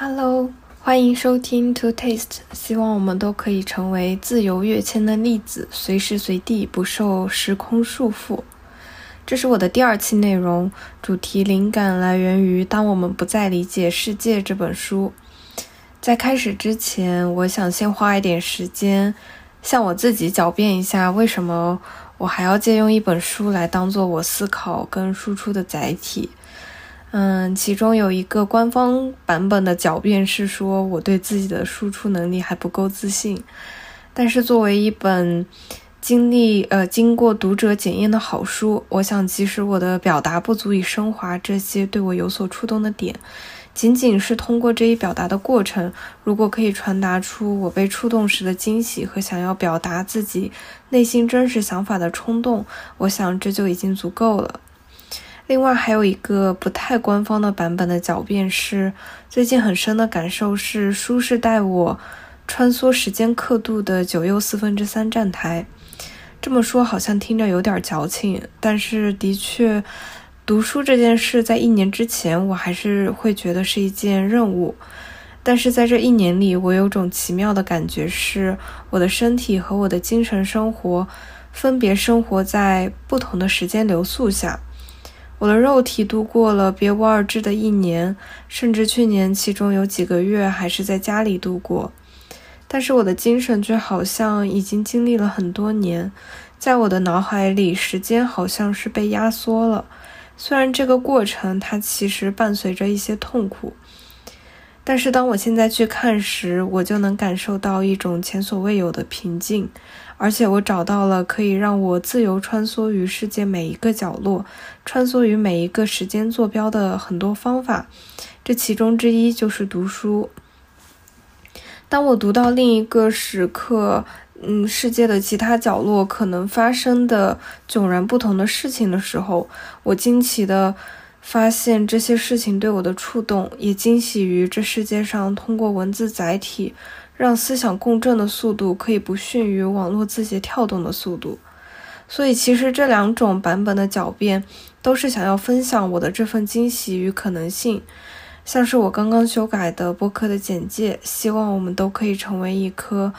Hello，欢迎收听 To Taste，希望我们都可以成为自由跃迁的粒子，随时随地不受时空束缚。这是我的第二期内容，主题灵感来源于《当我们不再理解世界》这本书。在开始之前，我想先花一点时间，向我自己狡辩一下，为什么我还要借用一本书来当做我思考跟输出的载体。嗯，其中有一个官方版本的狡辩是说我对自己的输出能力还不够自信，但是作为一本经历呃经过读者检验的好书，我想即使我的表达不足以升华这些对我有所触动的点，仅仅是通过这一表达的过程，如果可以传达出我被触动时的惊喜和想要表达自己内心真实想法的冲动，我想这就已经足够了。另外还有一个不太官方的版本的狡辩是，最近很深的感受是，书是带我穿梭时间刻度的九又四分之三站台。这么说好像听着有点矫情，但是的确，读书这件事在一年之前我还是会觉得是一件任务，但是在这一年里，我有种奇妙的感觉，是我的身体和我的精神生活分别生活在不同的时间流速下。我的肉体度过了别无二致的一年，甚至去年其中有几个月还是在家里度过。但是我的精神却好像已经经历了很多年，在我的脑海里，时间好像是被压缩了。虽然这个过程它其实伴随着一些痛苦，但是当我现在去看时，我就能感受到一种前所未有的平静。而且我找到了可以让我自由穿梭于世界每一个角落，穿梭于每一个时间坐标的很多方法，这其中之一就是读书。当我读到另一个时刻，嗯，世界的其他角落可能发生的迥然不同的事情的时候，我惊奇地发现这些事情对我的触动，也惊喜于这世界上通过文字载体。让思想共振的速度可以不逊于网络字节跳动的速度，所以其实这两种版本的狡辩都是想要分享我的这份惊喜与可能性。像是我刚刚修改的播客的简介，希望我们都可以成为一颗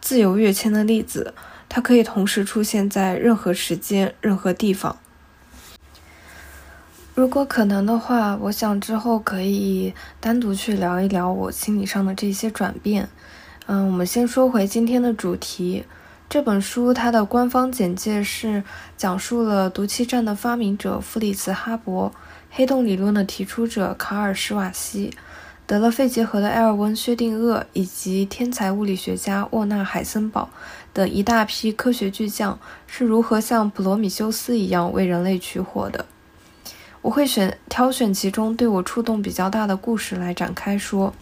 自由跃迁的粒子，它可以同时出现在任何时间、任何地方。如果可能的话，我想之后可以单独去聊一聊我心理上的这些转变。嗯，我们先说回今天的主题。这本书它的官方简介是讲述了毒气战的发明者弗里茨·哈勃、黑洞理论的提出者卡尔·施瓦西、得了肺结核的埃尔温·薛定谔以及天才物理学家沃纳·海森堡等一大批科学巨匠是如何像普罗米修斯一样为人类取火的。我会选挑选其中对我触动比较大的故事来展开说。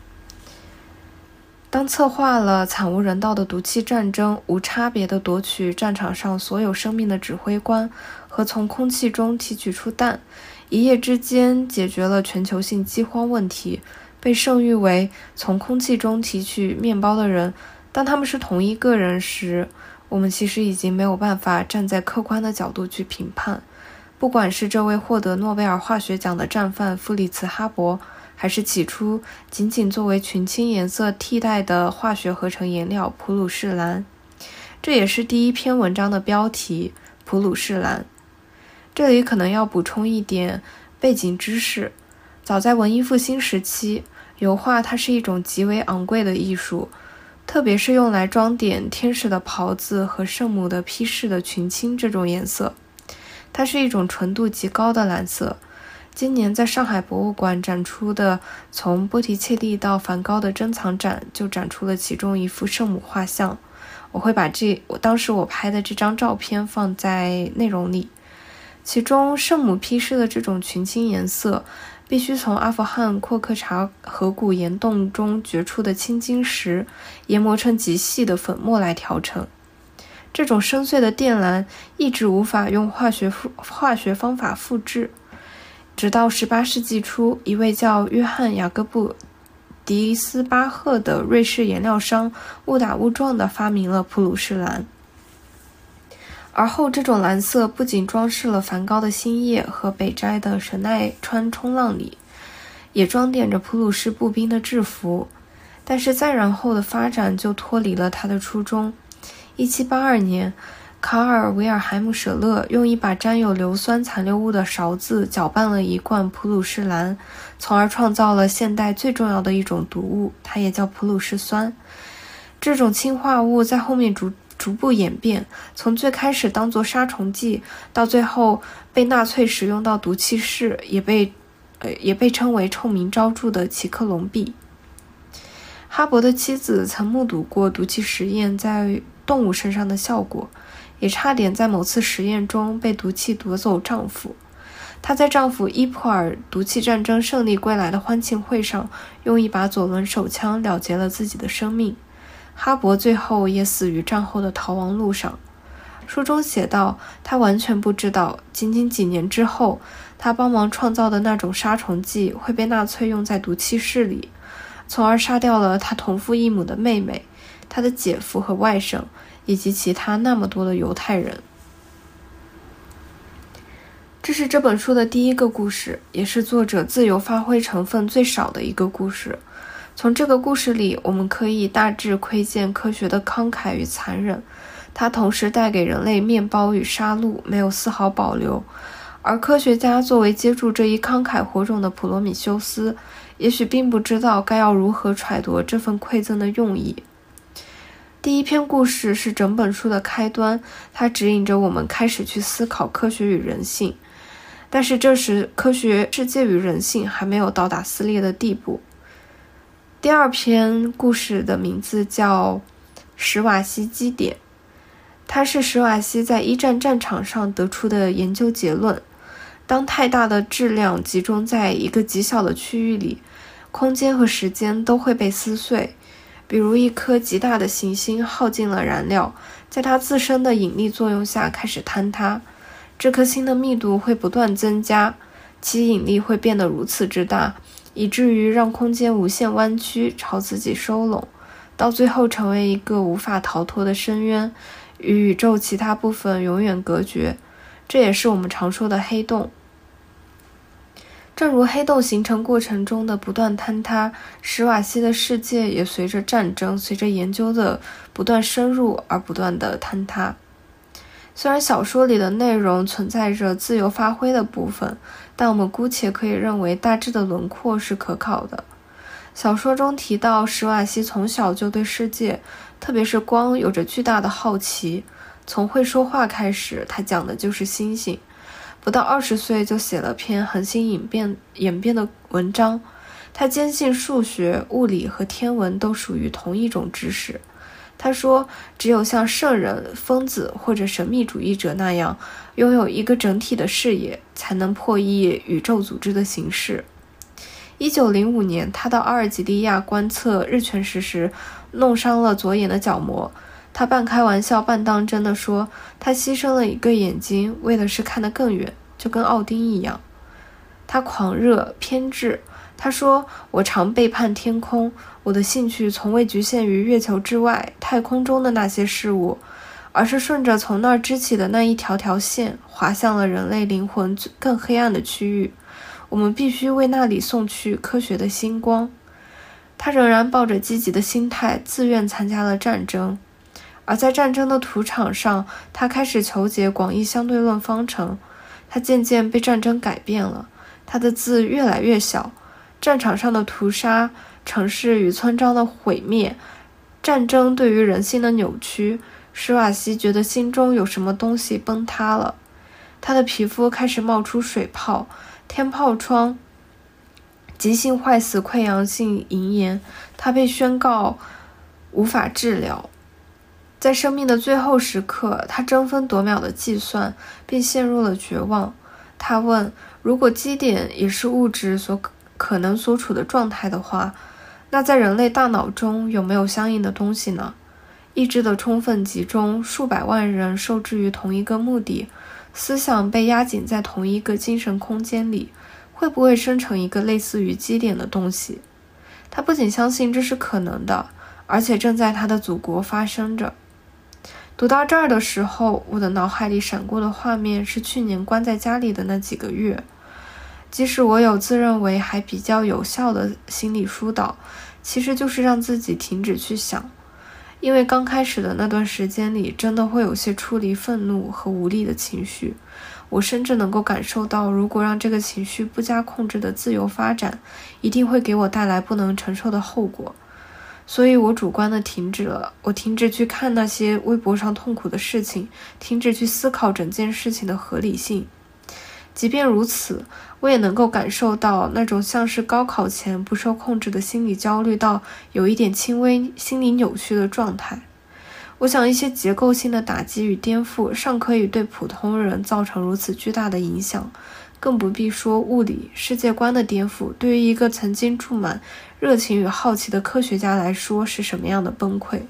当策划了惨无人道的毒气战争，无差别的夺取战场上所有生命的指挥官，和从空气中提取出氮，一夜之间解决了全球性饥荒问题，被盛誉为从空气中提取面包的人。当他们是同一个人时，我们其实已经没有办法站在客观的角度去评判。不管是这位获得诺贝尔化学奖的战犯弗里茨·哈伯。还是起初仅仅作为群青颜色替代的化学合成颜料普鲁士蓝，这也是第一篇文章的标题“普鲁士蓝”。这里可能要补充一点背景知识：早在文艺复兴时期，油画它是一种极为昂贵的艺术，特别是用来装点天使的袍子和圣母的披饰的群青这种颜色，它是一种纯度极高的蓝色。今年在上海博物馆展出的从波提切利到梵高的珍藏展就展出了其中一幅圣母画像。我会把这我当时我拍的这张照片放在内容里。其中圣母披饰的这种群青颜色，必须从阿富汗阔克查河谷岩洞中掘出的青金石研磨成极细的粉末来调成。这种深邃的靛蓝一直无法用化学复化学方法复制。直到18世纪初，一位叫约翰·雅各布·迪斯巴赫的瑞士颜料商误打误撞地发明了普鲁士蓝。而后，这种蓝色不仅装饰了梵高的《星夜》和北斋的《神奈川冲浪里》，也装点着普鲁士步兵的制服。但是再然后的发展就脱离了他的初衷。1782年，卡尔维尔海姆舍勒用一把沾有硫酸残留物的勺子搅拌了一罐普鲁士蓝，从而创造了现代最重要的一种毒物，它也叫普鲁士酸。这种氰化物在后面逐逐步演变，从最开始当作杀虫剂，到最后被纳粹使用到毒气室，也被呃也被称为臭名昭著的奇克隆币。哈勃的妻子曾目睹过毒气实验在动物身上的效果，也差点在某次实验中被毒气夺走丈夫。她在丈夫伊普尔毒气战争胜利归来的欢庆会上，用一把左轮手枪了结了自己的生命。哈勃最后也死于战后的逃亡路上。书中写道：“他完全不知道，仅仅几年之后，他帮忙创造的那种杀虫剂会被纳粹用在毒气室里。”从而杀掉了他同父异母的妹妹、他的姐夫和外甥，以及其他那么多的犹太人。这是这本书的第一个故事，也是作者自由发挥成分最少的一个故事。从这个故事里，我们可以大致窥见科学的慷慨与残忍。它同时带给人类面包与杀戮，没有丝毫保留。而科学家作为接住这一慷慨火种的普罗米修斯。也许并不知道该要如何揣度这份馈赠的用意。第一篇故事是整本书的开端，它指引着我们开始去思考科学与人性。但是这时，科学世界与人性还没有到达撕裂的地步。第二篇故事的名字叫《史瓦西基点》，它是史瓦西在一战战场上得出的研究结论。当太大的质量集中在一个极小的区域里，空间和时间都会被撕碎。比如，一颗极大的行星耗尽了燃料，在它自身的引力作用下开始坍塌。这颗星的密度会不断增加，其引力会变得如此之大，以至于让空间无限弯曲，朝自己收拢，到最后成为一个无法逃脱的深渊，与宇宙其他部分永远隔绝。这也是我们常说的黑洞。正如黑洞形成过程中的不断坍塌，史瓦西的世界也随着战争、随着研究的不断深入而不断的坍塌。虽然小说里的内容存在着自由发挥的部分，但我们姑且可以认为大致的轮廓是可考的。小说中提到，史瓦西从小就对世界，特别是光，有着巨大的好奇。从会说话开始，他讲的就是星星。不到二十岁就写了篇恒星演变演变的文章，他坚信数学、物理和天文都属于同一种知识。他说，只有像圣人、疯子或者神秘主义者那样拥有一个整体的视野，才能破译宇宙组织的形式。一九零五年，他到阿尔及利亚观测日全食时，弄伤了左眼的角膜。他半开玩笑半当真的说：“他牺牲了一个眼睛，为的是看得更远，就跟奥丁一样。”他狂热偏执。他说：“我常背叛天空，我的兴趣从未局限于月球之外、太空中的那些事物，而是顺着从那儿支起的那一条条线，滑向了人类灵魂更黑暗的区域。我们必须为那里送去科学的星光。”他仍然抱着积极的心态，自愿参加了战争。而在战争的土场上，他开始求解广义相对论方程。他渐渐被战争改变了，他的字越来越小。战场上的屠杀，城市与村庄的毁灭，战争对于人性的扭曲，史瓦西觉得心中有什么东西崩塌了。他的皮肤开始冒出水泡，天疱疮、急性坏死、溃疡性银炎，他被宣告无法治疗。在生命的最后时刻，他争分夺秒地计算，并陷入了绝望。他问：“如果基点也是物质所可能所处的状态的话，那在人类大脑中有没有相应的东西呢？意志的充分集中，数百万人受制于同一个目的，思想被压紧在同一个精神空间里，会不会生成一个类似于基点的东西？”他不仅相信这是可能的，而且正在他的祖国发生着。读到这儿的时候，我的脑海里闪过的画面是去年关在家里的那几个月。即使我有自认为还比较有效的心理疏导，其实就是让自己停止去想。因为刚开始的那段时间里，真的会有些出离愤怒和无力的情绪。我甚至能够感受到，如果让这个情绪不加控制的自由发展，一定会给我带来不能承受的后果。所以我主观的停止了，我停止去看那些微博上痛苦的事情，停止去思考整件事情的合理性。即便如此，我也能够感受到那种像是高考前不受控制的心理焦虑到有一点轻微心理扭曲的状态。我想，一些结构性的打击与颠覆尚可以对普通人造成如此巨大的影响。更不必说物理世界观的颠覆，对于一个曾经注满热情与好奇的科学家来说是什么样的崩溃。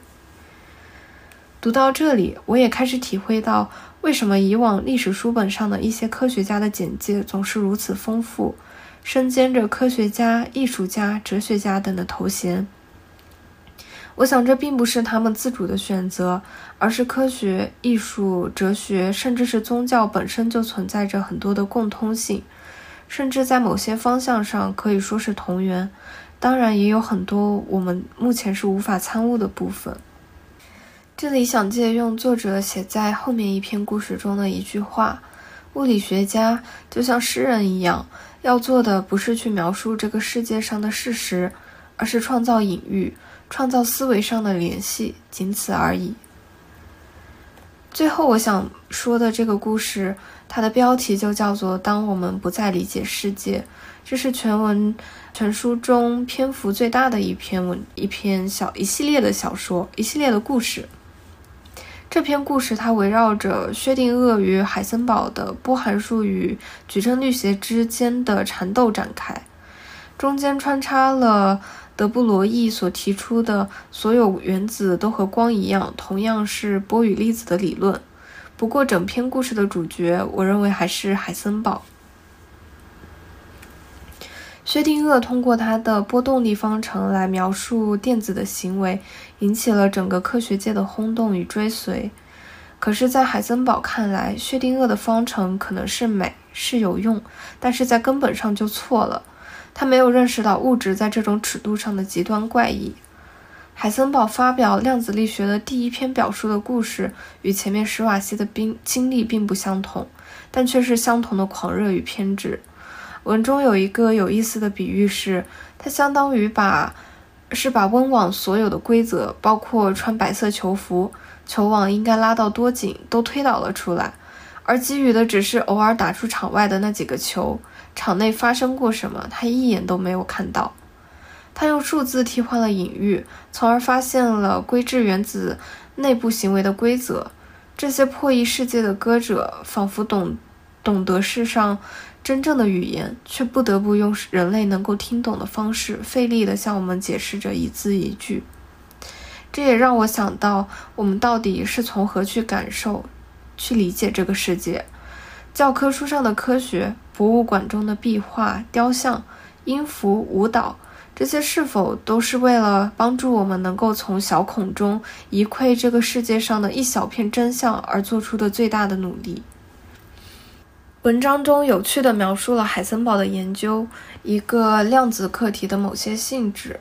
读到这里，我也开始体会到，为什么以往历史书本上的一些科学家的简介总是如此丰富，身兼着科学家、艺术家、哲学家等的头衔。我想，这并不是他们自主的选择，而是科学、艺术、哲学，甚至是宗教本身就存在着很多的共通性，甚至在某些方向上可以说是同源。当然，也有很多我们目前是无法参悟的部分。这里想借用作者写在后面一篇故事中的一句话：“物理学家就像诗人一样，要做的不是去描述这个世界上的事实，而是创造隐喻。”创造思维上的联系，仅此而已。最后，我想说的这个故事，它的标题就叫做《当我们不再理解世界》，这是全文全书中篇幅最大的一篇文，一篇小一系列的小说，一系列的故事。这篇故事它围绕着薛定谔与海森堡的波函数与矩阵律学之间的缠斗展开，中间穿插了。德布罗意所提出的所有原子都和光一样，同样是波与粒子的理论。不过，整篇故事的主角，我认为还是海森堡。薛定谔通过他的波动力方程来描述电子的行为，引起了整个科学界的轰动与追随。可是，在海森堡看来，薛定谔的方程可能是美，是有用，但是在根本上就错了。他没有认识到物质在这种尺度上的极端怪异。海森堡发表量子力学的第一篇表述的故事，与前面史瓦西的经经历并不相同，但却是相同的狂热与偏执。文中有一个有意思的比喻是，它相当于把是把温网所有的规则，包括穿白色球服、球网应该拉到多紧，都推导了出来，而给予的只是偶尔打出场外的那几个球。场内发生过什么，他一眼都没有看到。他用数字替换了隐喻，从而发现了硅质原子内部行为的规则。这些破译世界的歌者，仿佛懂懂得世上真正的语言，却不得不用人类能够听懂的方式，费力地向我们解释着一字一句。这也让我想到，我们到底是从何去感受、去理解这个世界？教科书上的科学。博物馆中的壁画、雕像、音符、舞蹈，这些是否都是为了帮助我们能够从小孔中一窥这个世界上的一小片真相而做出的最大的努力？文章中有趣地描述了海森堡的研究一个量子课题的某些性质，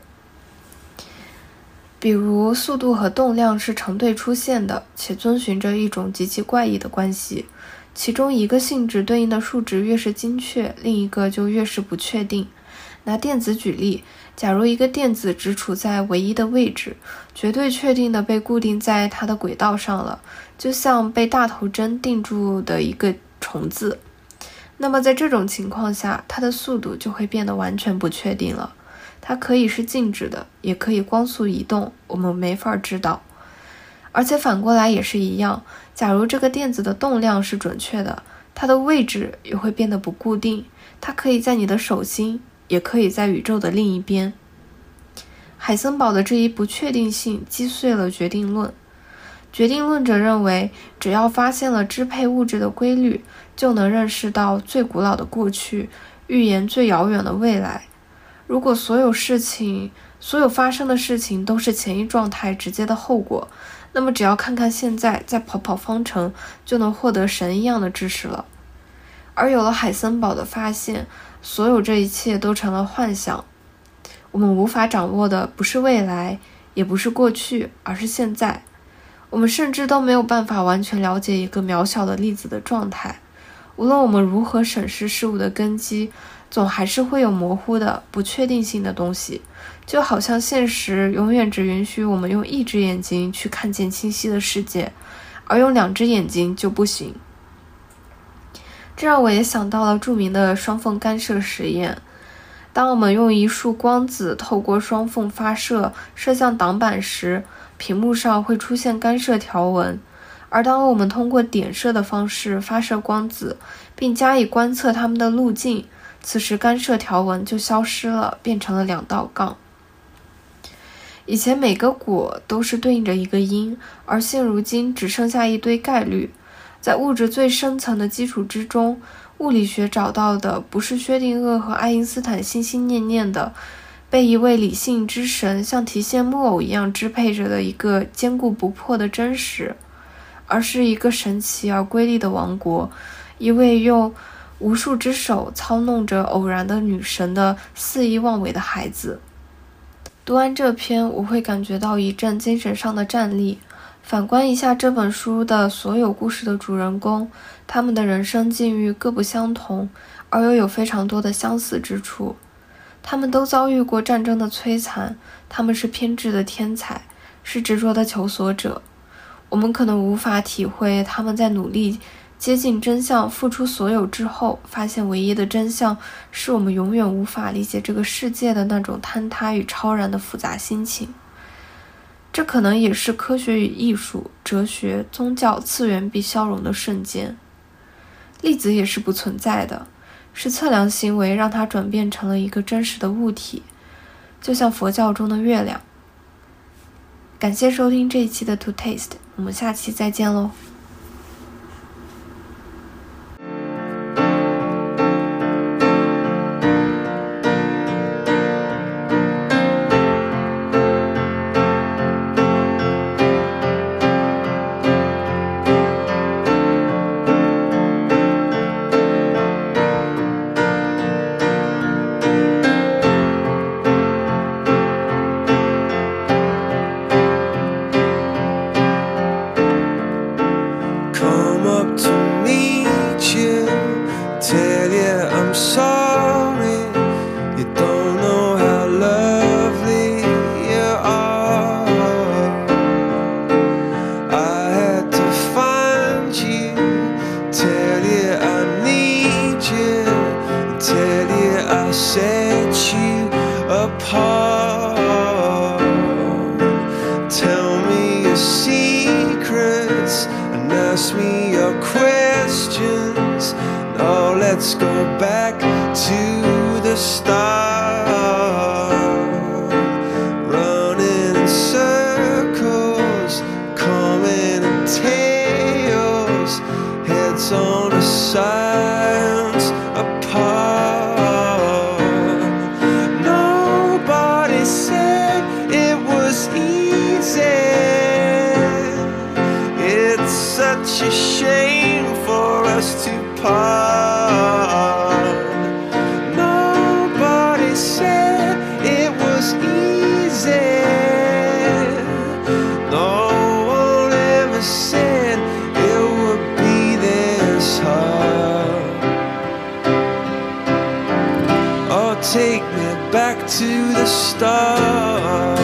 比如速度和动量是成对出现的，且遵循着一种极其怪异的关系。其中一个性质对应的数值越是精确，另一个就越是不确定。拿电子举例，假如一个电子只处在唯一的位置，绝对确定的被固定在它的轨道上了，就像被大头针定住的一个虫子，那么在这种情况下，它的速度就会变得完全不确定了。它可以是静止的，也可以光速移动，我们没法知道。而且反过来也是一样。假如这个电子的动量是准确的，它的位置也会变得不固定。它可以在你的手心，也可以在宇宙的另一边。海森堡的这一不确定性击碎了决定论。决定论者认为，只要发现了支配物质的规律，就能认识到最古老的过去，预言最遥远的未来。如果所有事情，所有发生的事情都是前一状态直接的后果。那么，只要看看现在，再跑跑方程，就能获得神一样的知识了。而有了海森堡的发现，所有这一切都成了幻想。我们无法掌握的不是未来，也不是过去，而是现在。我们甚至都没有办法完全了解一个渺小的粒子的状态。无论我们如何审视事物的根基，总还是会有模糊的、不确定性的东西。就好像现实永远只允许我们用一只眼睛去看见清晰的世界，而用两只眼睛就不行。这让我也想到了著名的双缝干涉实验。当我们用一束光子透过双缝发射，射向挡板时，屏幕上会出现干涉条纹；而当我们通过点射的方式发射光子，并加以观测它们的路径，此时干涉条纹就消失了，变成了两道杠。以前每个果都是对应着一个因，而现如今只剩下一堆概率。在物质最深层的基础之中，物理学找到的不是薛定谔和爱因斯坦心心念念的，被一位理性之神像提线木偶一样支配着的一个坚固不破的真实，而是一个神奇而瑰丽的王国，一位用无数只手操弄着偶然的女神的肆意妄为的孩子。读完这篇，我会感觉到一阵精神上的战栗。反观一下这本书的所有故事的主人公，他们的人生境遇各不相同，而又有非常多的相似之处。他们都遭遇过战争的摧残，他们是偏执的天才，是执着的求索者。我们可能无法体会他们在努力接近真相、付出所有之后，发现唯一的真相是我们永远无法理解这个世界的那种坍塌与超然的复杂心情。这可能也是科学与艺术、哲学、宗教、次元壁消融的瞬间。粒子也是不存在的，是测量行为让它转变成了一个真实的物体，就像佛教中的月亮。感谢收听这一期的 To Taste，我们下期再见喽。Let's go back to the start. never said it would be this hard. Oh, take me back to the start.